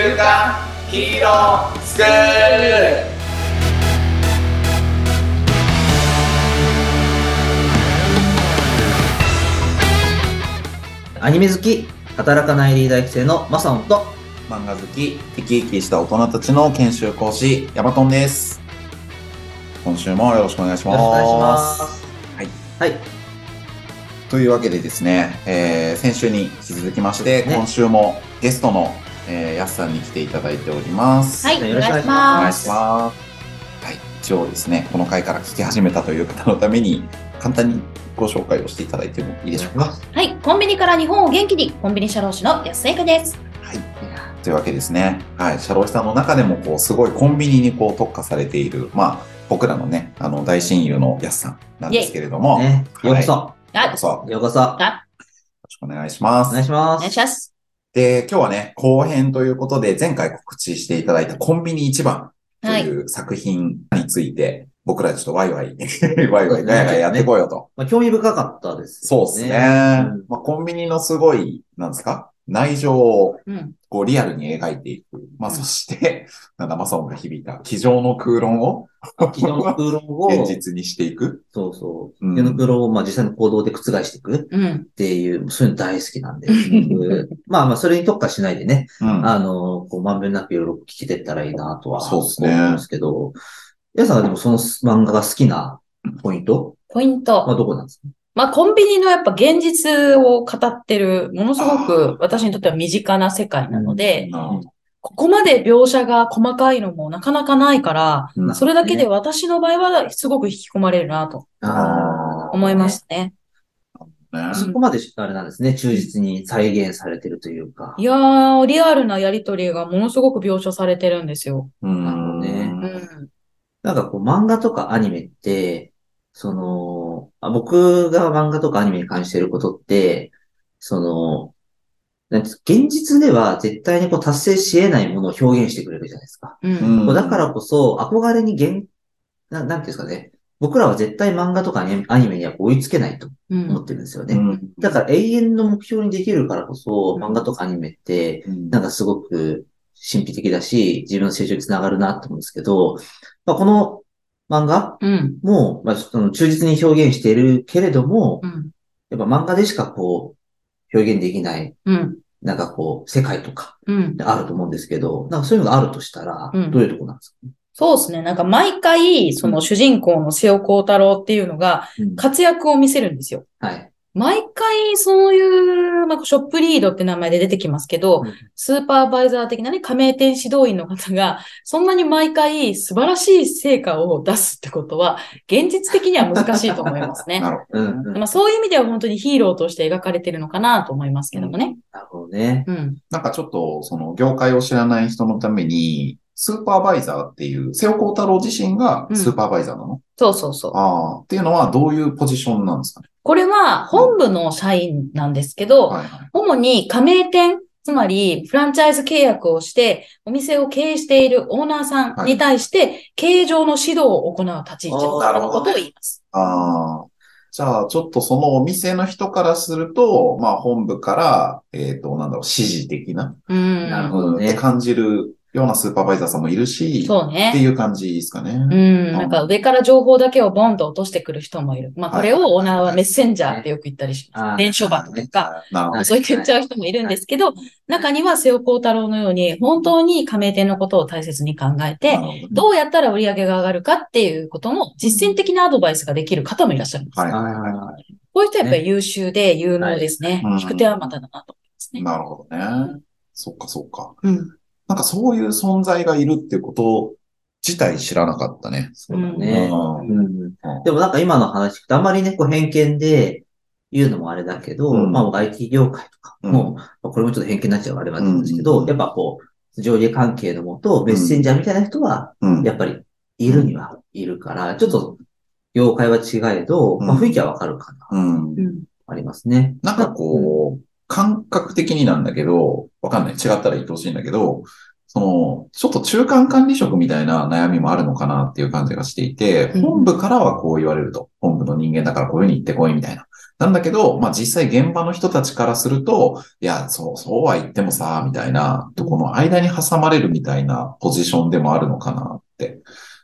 週刊ヒーロースクールアニメ好き、働かないリーダー育成のマサオンと、漫画好き、生き生きした大人たちの研修講師、ヤバトンです。今週もよろしくお願いします。よろしくお願いします。はい。はい。というわけでですね、えー先週に引き続きまして、ね今週もゲストの、えー、やすさんに来ていただいております。はい、よろしくお願いしお願いします。はい。一応ですね、この回から聞き始めたという方のために、簡単にご紹介をしていただいてもいいでしょうか？はい、コンビニから日本を元気に、コンビニ社労士の安井香です。はい。というわけですね。はい。シャロイさんの中でも、こう、すごいコンビニにこう特化されている、まあ、僕らのね、あの、大親友のやすさんなんですけれども、ね、ようこそ、よあうこ、そよようこそ、あ、ろしくお願いしまお願いす。おします。願いします。で、今日はね、後編ということで、前回告知していただいたコンビニ一番とはい。いう作品について、僕らちょっとワイワイ、ワイワイガヤガヤやってこようと。まあ、興味深かったです、そうですね。うんまあ、コンビニのすごい、なんですか？内情をうん。こうリアルに描いていく。まあ、うんそして、なんだ、マソンが響いた、机上の空論を昨日の空論を、現実にしていく。そうそう、うん昨日の空論を、まあ、実際の行動で覆していくうん。っていう、そういうの大好きなんで、僕まあまあ、それに特化しないでね、うん。あの、こう、まんべんなくいろいろ聞けてったらいいなとは、そうですね思うんですけど、皆さんはでもその漫画が好きなポイント？ポイント。はどこなんですか？まあ、コンビニのやっぱ現実を語ってる、ものすごく私にとっては身近な世界なので、なここまで描写が細かいのもなかなかないから、うんそれだけで私の場合はすごく引き込まれるなとあ思いますね。ねあ。そこまであれなんですね、忠実に再現されてるというか。いやー、リアルなやりとりがものすごく描写されてるんですよ。うんなるほどねうん。なんかこう漫画とかアニメって、その、あ僕が漫画とかアニメに関していることって、その、なんて現実では絶対にこう達成し得ないものを表現してくれるじゃないですか。うん。だからこそ憧れに現、ななんていうんですかね。僕らは絶対漫画とかアニメアニメには追いつけないとうん。思ってるんですよね。うんだから永遠の目標にできるからこそ、漫画とかアニメって、うんなんかすごく神秘的だし、自分の成長につながるなと思うんですけど、まあ、この漫画？うん。も、まあ、その忠実に表現しているけれども、うん。やっぱ漫画でしかこう、表現できない、うん。なんかこう、世界とかうん。あると思うんですけど、なんかそういうのがあるとしたら、うんどういうとこなんですか、そうですね。なんか毎回、その主人公の瀬尾幸太郎っていうのがうん活躍を見せるんですよ。はい。毎回そういう、なんかショップリードって名前で出てきますけど、スーパーバイザー的なね、加盟店指導員の方が、そんなに毎回素晴らしい成果を出すってことは、現実的には難しいと思いますね。なるほうん、うん。まあそういう意味では本当にヒーローとして描かれてるのかなと思いますけどもね。なるほどね。うん。ど。なんかちょっと、その、業界を知らない人のために、スーパーバイザーっていう、瀬尾幸太郎自身がスーパーバイザーなの、そうそうそう。ああ、っていうのはどういうポジションなんですか？ねこれは本部の社員なんですけど、はいはい。主に加盟店、つまりフランチャイズ契約をして、お店を経営しているオーナーさんに対して、経営上の指導を行う立ち位置のことを言います。ああ。じゃあ、ちょっとそのお店の人からすると、まあ本部から、えっ、と、なんだろう、指示的な、うん。なるほどねって感じるようなスーパーバイザーさんもいるし、ってそうね。いう感じですかね。うん。なんか上から情報だけをボンと落としてくる人もいる。まあこれをオーナーはメッセンジャーってよく言ったりします。伝書バとか、なるほど。そう言っちゃう人もいるんですけど、中には瀬尾幸太郎のように、本当に加盟店のことを大切に考えてどうやったら売り上げが上がるかっていうことの実践的なアドバイスができる方もいらっしゃるんです。はいあはいはいはこういう人はやっぱり優秀で有能ですね。はい聞く手はまただなと思いますい。ね。なるほどね。そっかそっか。うん。なんかそういう存在がいるっていうこと自体知らなかったね。そうだね。うんうんでもなんか今の話聞くとあんまりね、こう偏見で言うのもあれだけど、うんまあ僕 IT 業界とかも、まあこれもちょっと偏見になっちゃうあれなんですけど、うんやっぱこう、上下関係のもと、メッセンジャーみたいな人は、うん。やっぱりいるにはいるから、ちょっと業界は違えど、まあうん雰囲気はわかるかな、うん。うん。ありますね。なんかこう、感覚的になんだけど、わかんない。違ったら言ってほしいんだけど、その、ちょっと中間管理職みたいな悩みもあるのかなっていう感じがしていて、うん本部からはこう言われると。本部の人間だからこういうふうに言ってこいみたいな。なんだけど、まあ実際現場の人たちからすると、いや、そう、そうは言ってもさ、みたいな、とこの間に挟まれるみたいなポジションでもあるのかなって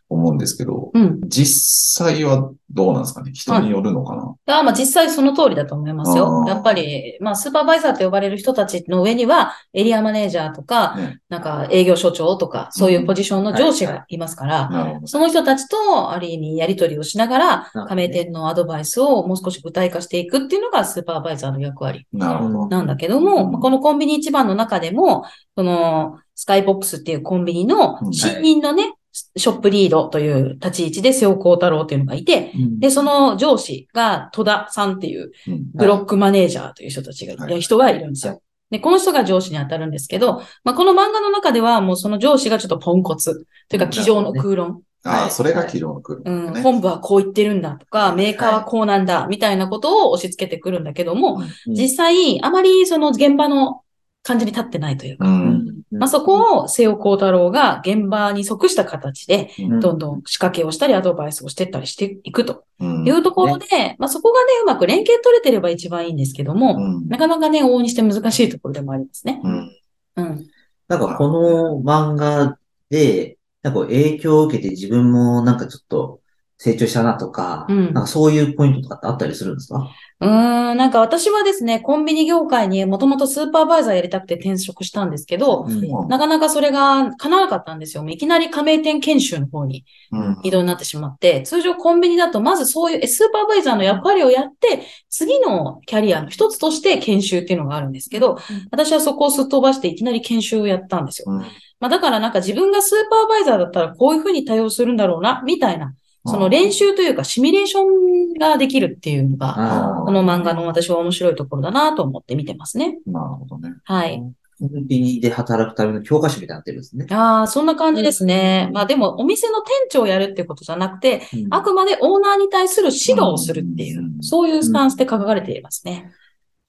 思うんですけど、うん。実際はどうなんですかね？人によるのかな、あまあ実際その通りだと思いますあよ。ー。やっぱり、まあスーパーバイザーと呼ばれる人たちの上には、エリアマネージャーとか、ね。なんか営業所長とか、そういうポジションの上司がいますから。その人たちと、ある意味、やり取りをしながら加盟店のアドバイスをもう少し具体化していくっていうのがスーパーバイザーの役割なんだけども、うん。まあこのコンビニ一番の中でも、このスカイボックスっていうコンビニのうん。新任のね、ショップリードという立ち位置で瀬尾幸太郎っていうのがいて、うん。で、その上司が戸田さんっていううん。ブロックマネージャーという人たちが、はい。人がいるんですよ。で、この人が上司に当たるんですけど、まあ、この漫画の中ではもうその上司がちょっとポンコツ。というか、机上の空論。ああ、はい。それが昨日の来る、うん、ね。本部はこう言ってるんだとか、メーカーはこうなんだ、みたいなことを押し付けてくるんだけども、うん。実際、あまりその現場の感じに立ってないというか、うん。まあ、そこを瀬尾幸太郎が現場に即した形で、うん。どんどん仕掛けをしたり、アドバイスをしていったりしていくと。うん。いうところで、まあ、そこがね、うまく連携取れてれば一番いいんですけども、うん。なかなかね、往々にして難しいところでもありますね。うん。うん。なんかこの漫画で、なんか影響を受けて自分もなんかちょっと成長したなとか、うん。なんかそういうポイントとかってあったりするんですか？うーん、なんか私はですね、コンビニ業界にもともとスーパーバイザーやりたくて転職したんですけど、うん。なかなかそれが叶わなかったんですよ。いきなり加盟店研修の方にうん。移動になってしまって、通常コンビニだとまずそういうえスーパーバイザーの役割をやって、次のキャリアの一つとして研修っていうのがあるんですけど、私はそこをすっ飛ばしていきなり研修をやったんですよ。うん。まあだからなんか自分がスーパーバイザーだったらこういうふうに対応するんだろうな、みたいな、その練習というかシミュレーションができるっていうのが、あこの漫画の私は面白いところだなと思って見てますね。なるほどね。はい。コンビニで働くための教科書みたいになってるんですね。ああ、そんな感じですね。まあでも、お店の店長をやるってことじゃなくて、うんあくまでオーナーに対する指導をするっていうう、んそういうスタンスで書かれていますね。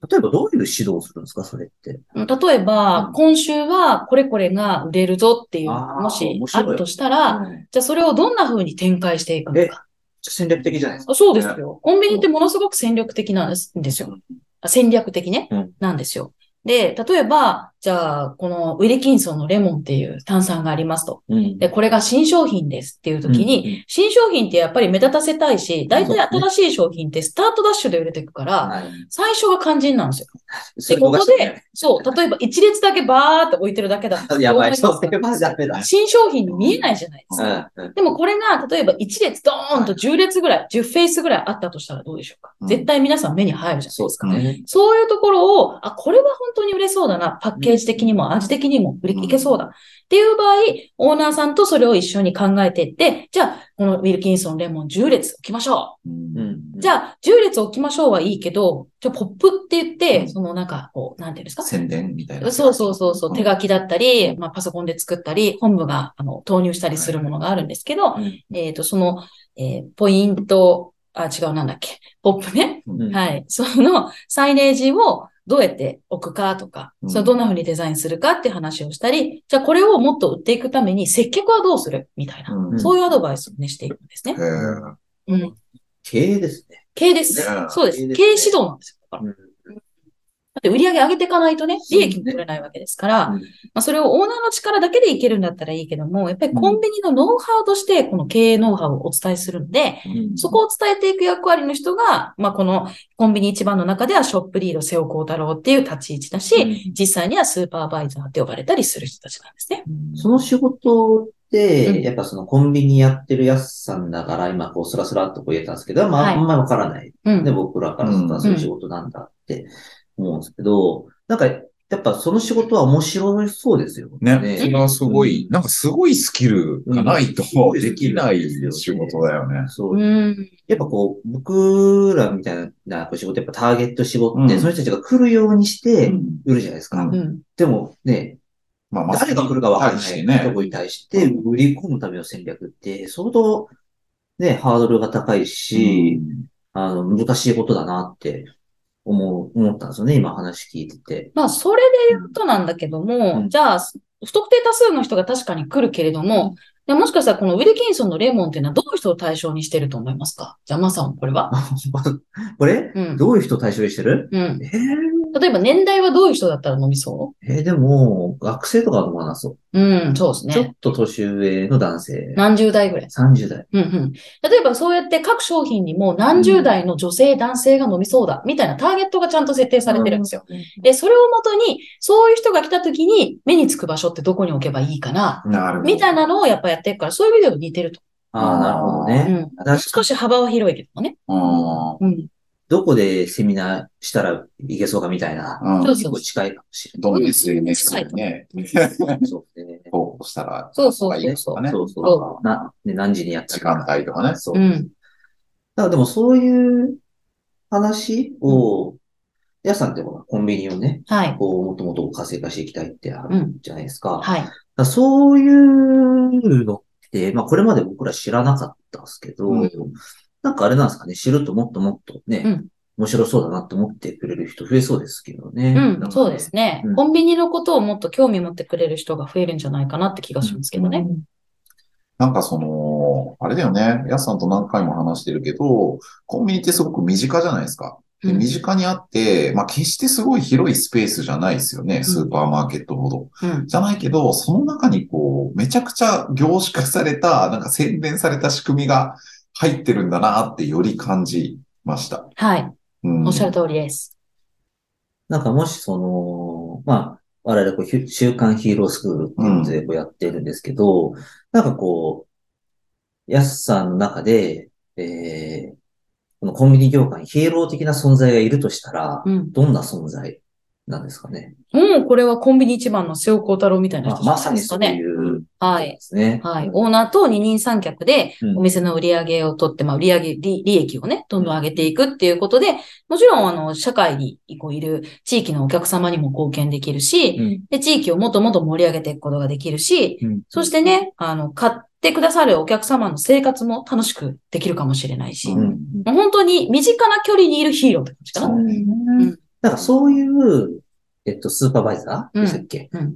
例えばどういう指導をするんですか？それって。うん例えばうん、今週はこれこれが売れるぞっていう、もしあるとしたら、じゃあそれをどんな風に展開していくのえか。戦略的じゃないですか。あそうですよ。コンビニってものすごく戦略的なんですよ。あ戦略的ねうん。なんですよ。で、例えば、じゃあ、このウィルキンソンのレモンっていう炭酸がありますと。うんで、これが新商品ですっていう時に、新商品ってやっぱり目立たせたいし、大体新しい商品ってスタートダッシュで売れていくから、はい最初が肝心なんですよ。で、ここで、そう、例えば一列だけバーって置いてるだけだったらやばい、そう。新商品に見えないじゃないですか。うんうんでもこれが、例えば1列ドーンと10列ぐらい、10フェイスぐらいあったとしたらどうでしょうか。うん絶対皆さん目に入るじゃないそうですすね。そういうところを、あ、これは本当に売れそうだな。パッケージ的にも味的にも売りいけそうだ。っていう場合、オーナーさんとそれを一緒に考えていって、じゃあ、このウィルキンソンレモン10列置きましょうんうんう。じゃあ、10列置きましょうはいいけど、じゃあ、ポップって言って、うんそのなんか、こう、なんていうんですか？宣伝みたいな。そうそうそうそう、うん手書きだったり、まあ、パソコンで作ったり、本部が、あの、投入したりするものがあるんですけど、うんえっ、と、その、えーポイント、あ、違う、なんだっけ、ポップね。うんはい。その、サイネージをどうやって置くかとか、うんそれをどんな風にデザインするかって話をしたり、じゃあこれをもっと売っていくために接客はどうするみたいな、うんそういうアドバイスをね、していくんですねうん。経営ですね。経営ですね。そうです。経営指導なんですよ。だからうんだって売り上げ上げていかないとね、利益も取れないわけですから、うん。まあ、それをオーナーの力だけでいけるんだったらいいけども、やっぱりコンビニのノウハウとして、この経営ノウハウをお伝えするんで、うん。そこを伝えていく役割の人が、まあ、このコンビニ一番の中ではショップリード瀬尾幸太郎っていう立ち位置だし、うん。実際にはスーパーバイザーって呼ばれたりする人たちなんですね。その仕事って、うん。やっぱそのコンビニやってるやすさんだから、今こうスラスラっとこう言えたんですけど、まあ、はい。あんまりわからない。うん。で、僕らからするとそういう仕事なんだって思うんですけど、なんか、やっぱその仕事は面白そうですよね、それはすごい、なんかすごいスキルがないとうんできない仕事だよね。そう。うん。やっぱこう、僕らみたいな仕事、やっぱターゲット絞って、うんその人たちが来るようにしてうん売るじゃないですか。うんうん。でもね、まあ、ま誰が来るかわからないと。こに対して売り込むための戦略って、相当ね、ハードルが高いし、あの、難しいことだなって思う、思ったんですよね、今話聞いてて。まあ、それで言うとなんだけども、うん。じゃあ、不特定多数の人が確かに来るけれども、でもしかしたらこのウィルキンソンのレモンっていうのはどういう人を対象にしてると思いますか？じゃあ、マさん、これは？これ？うん。どういう人を対象にしてる？うん。えー、例えば年代はどういう人だったら飲みそえーでも、学生とかは飲まなそう。ううん、そうですちょっね。と年上の男性。何十代ぐらい？30代。うんうん。例えばそうやって各商品にも何十代の女性、男性が飲みそうだ、みたいなターゲットがちゃんと設定されてるんですよ。で、それをもとに、そういう人が来た時に目につく場所ってどこに置けばいいかな、なるほど。みたいなのをやっぱやってるから、そういう意味では似てると。ああ、なるほどうね。ん。確か少し幅は広いけどね。あうん。どこでセミナーしたらいけそうかみたいな。あ、うん。そう結構近いかもしれどの SNS でね、ない。そうですね。投稿したら、そうそう がいいですかね。そうそうそな、ね、何時にやった時間帯とかね。そう。だうん。からでもそういう話を、皆さんってコンビニをね、はい。こう、もともと活性化していきたいってあるうんじゃないですか。だかはい。らそういうのって、まあこれまで僕ら知らなかったんですけど、うんなんかあれなんですかね、知るともっともっとね、うん面白そうだなと思ってくれる人増えそうですけどね。うん、そうですねうん。コンビニのことをもっと興味持ってくれる人が増えるんじゃないかなって気がしますけどね。なんかその、あれだよね。やすさんと何回も話してるけど、コンビニってすごく身近じゃないですか。でうん身近にあって、まあ決してすごい広いスペースじゃないですよね。スーパーマーケットほど。うん。じゃないけど、その中にこう、めちゃくちゃ凝縮された、なんか洗練された仕組みが入ってるんだなってより感じました。はい。うん、おっしゃる通りです。なんかもしその、まあ、我々こう、ひ週刊ヒーロースクールっていうのでこうやってるんですけど、なんかこう、やすさんの中で、えー、このコンビニ業界にヒーロー的な存在がいるとしたら、うん。どんな存在なんですかね？もうこれはコンビニ一番の瀬尾幸太郎みたいなまあ人じゃまさにそう。いう、はいで。すね。はい。オーナーと二人三脚でうんお店の売り上げを取って、まあ売り上げ、利利益をね、どんどん上げていくっていうことで、もちろんあの、社会にこういる地域のお客様にも貢献できるし、うんで、地域をもっともっと盛り上げていくことができるし、うんそしてね、あの、買ってくださるお客様の生活も楽しくできるかもしれないし、もうんう本当に身近な距離にいるヒーローって感じか？な。そううんなんかそういう、えっと、スーパーバイザー？でしたっけ、うん。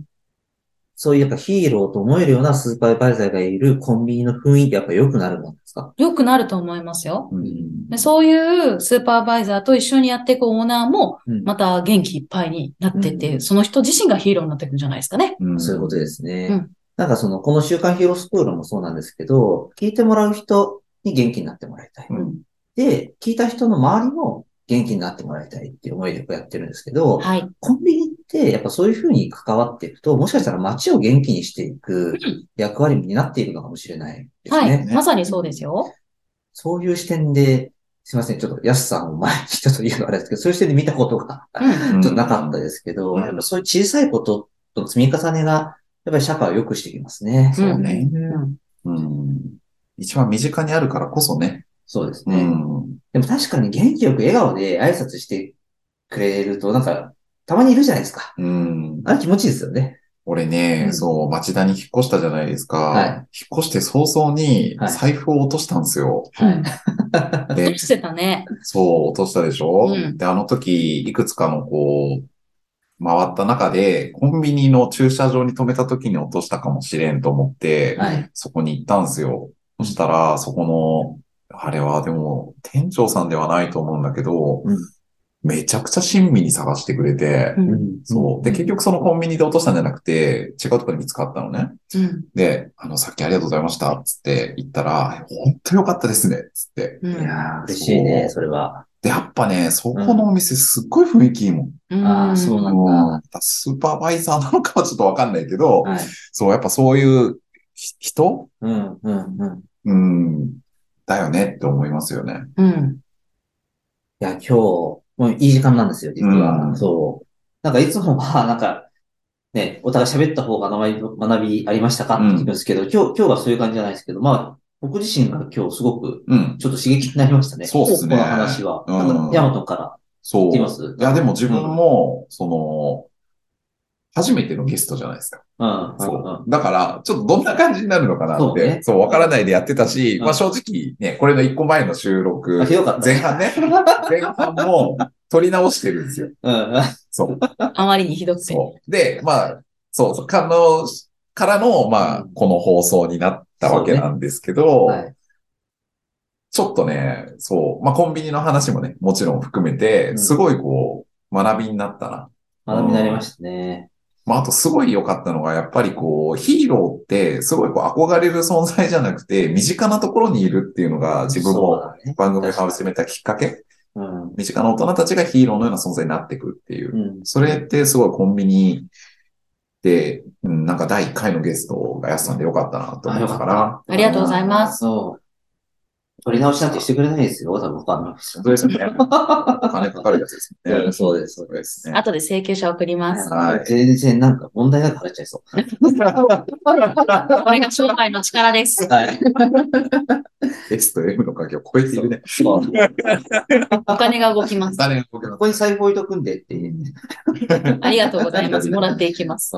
そういうやっぱヒーローと思えるようなスーパーバイザーがいるコンビニの雰囲気やっぱ良くなるもんですか？良くなると思いますよ。うんでそういうスーパーバイザーと一緒にやっていくオーナーも、うんまた元気いっぱいになってって、うんその人自身がヒーローになっていくんじゃないですかね。うんそういうことですね。うんなんかその、この週刊ヒーロースクールもそうなんですけど、聞いてもらう人に元気になってもらいたい。うんで、聞いた人の周りも元気になってもらいたいっていう思いでこうやってるんですけど、はい。コンビニってやっぱそういうふうに関わっていくと、もしかしたら街を元気にしていくうん役割になっているのかもしれないですはね。い。まさにそうですよ。そういう視点で、すいません、ちょっと安さんを前にちょっと言うのはあれですけど、そういう視点で見たことがうん。ちょっとなかったですけど、うんやっぱそういう小さいこととの積み重ねが、やっぱり社会を良くしていきますね。うんそうね。うんうん。一番身近にあるからこそね。うそうですね。ん。でも確かに元気よく笑顔で挨拶してくれると、なんか、たまにいるじゃないですか。うん。あれ気持ちいいですよね。俺ね、うんそう、町田に引っ越したじゃないですか。はい引っ越して早々にはい財布を落としたんですよ。はい。でどう、してたね。そう、落としたでしょ、うんで、あの時、いくつかのこう、回った中で、コンビニの駐車場に止めた時に落としたかもしれんと思って、はい。そこに行ったんですよ。そしたら、そこの、あれはでも、店長さんではないと思うんだけど、うんめちゃくちゃ親身に探してくれて、うん。うんそう。で、結局そのコンビニで落としたんじゃなくて、違うところに見つかったのね。うん。で、あの、さっきありがとうございました、つって言ったら、本当よかったですね、つって。うん。いやー嬉しいね、それは。で、やっぱね、そこのお店すっごい雰囲気いいもん。うんあーそうなんだうんスーパーバイザーなのかはちょっとわかんないけど、はい。そう、やっぱそういうひ人？うん、うん、うん。うん、だよねって思いますよね。うん。いや、今日、もういい時間なんですよ、実は。うんそう。なんかいつもは、なんか、ね、お互い喋った方が学び、学びありましたか？って聞くんですけど、今日、今日はそういう感じじゃないですけど、まあ、僕自身が今日すごく、うん。ちょっと刺激になりましたね。そうっすねこの話は。うんなんか、ヤマトからそう。言ってます？いや、でも自分も、その、初めてのゲストじゃないですか。うん、うん、そう。だから、ちょっとどんな感じになるのかなって、そうわからないでやってたし、うんまあ正直ね、これの一個前の収録前半ね、前半も撮り直してるんですよ。うん、うん。そう。あまりにひどくて。そう。で、まあ、そうそう、かの、からの、まあ、この放送になったわけなんですけど、はい。ちょっとね、そう、まあ、コンビニの話もね、もちろん含めて、うんすごいこう、学びになったな。学びになりましたね。まあ、あとすごい良かったのが、やっぱりこう、ヒーローって、すごいこう、憧れる存在じゃなくて、身近なところにいるっていうのが、自分も。番組を始めたきっかけ、うん。身近な大人たちがヒーローのような存在になってくるっていうう。ん。それってすごいコンビニで、うん、なんか第1回のゲストがやすさんでよかったなと思ったから、ありがとうございます。そう。取り直しなんてしてくれないですよ、多分他の人本当ですよね。お金かかるやつですよね。うんそうですそうですね。後で請求書送ります。はい全然なんか問題なく払っちゃいそう。これが商売の力です。はい。S と M の関係を超えているね。そう。お金が動きます。誰が動けますここに財布置いとくんでっていうね。ありがとうございます。もらっていきます。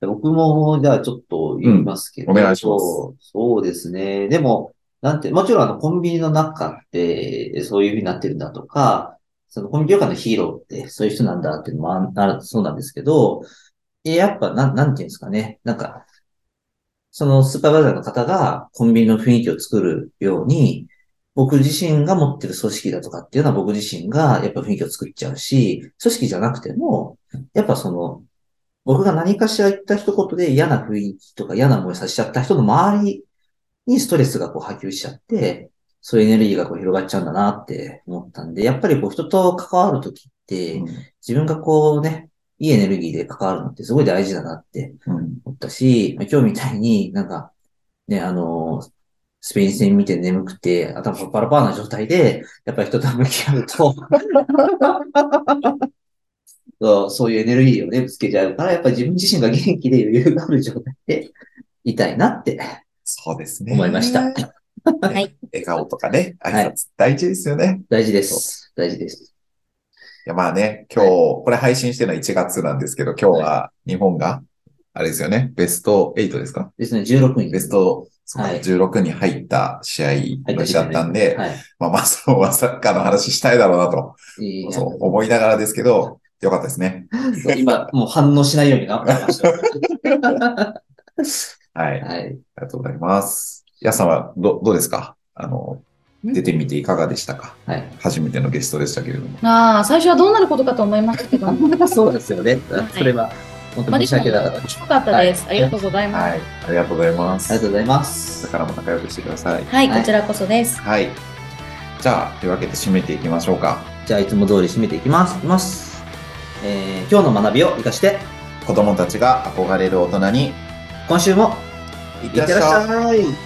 僕も、じゃあちょっと言いますけど。うんお願いしますそうそうですね。でも、なんて、もちろんあの、コンビニの中って、そういう風になってるんだとか、そのコンビニ業界のヒーローって、そういう人なんだっていうのもあるそうなんですけど、えやっぱ、なん、なんていうんですかね。なんか、そのスーパーバイザーの方がコンビニの雰囲気を作るように、僕自身が持ってる組織だとかっていうのは僕自身がやっぱ雰囲気を作っちゃうし、組織じゃなくても、やっぱその、僕が何かしら言った一言で嫌な雰囲気とか嫌な思いさせちゃった人の周りにストレスがこう波及しちゃって、そういうエネルギーがこう広がっちゃうんだなって思ったんで、やっぱりこう人と関わるときって、自分がこうね、いいエネルギーで関わるのってすごい大事だなって思ったし、ま今日みたいになんか、ね、あの、スペイン戦見て眠くて、頭パラパラな状態で、やっぱり人と向き合うと、そうそういうエネルギーをね、ぶつけちゃうから、やっぱり自分自身が元気で余裕がある状態でいたいなってそうですね。思いました。はい。笑顔とかね、挨はい拶大事ですよね。大事です。大事です。いや、まあね、今日、これ配信してるのは1月なんですけど、今日は日本が、あれですよね、ベスト8ですか？ですね、16人。ベスト、そうかはい16に入った試合の日だったんで、はい。まあまあ、そうはサッカーの話したいだろうなと、いいそう思いながらですけど、よかったですね。今、もう反応しないように頑張りました。はい。ありはい。がとうございます。やさんはど、どうですか？あの、ん出てみていかがでしたか？はい。初めてのゲストでしたけれども。ああ、最初はどうなることかと思いましたけど。まそうですよね。それは、本当あ、に申し訳なかった。面白かったです。ありがとうございます。はい。ありがとうございます。ありがとうございまこすれ。からも仲良くしてください。はい、はいこちらこそです。はい。じゃあ、というわけで締めていきましょうか。じゃあ、いつも通り締めていきます。いきます。えー、今日の学びを活かして、子供たちが憧れる大人に、今週も、いってらっしゃい。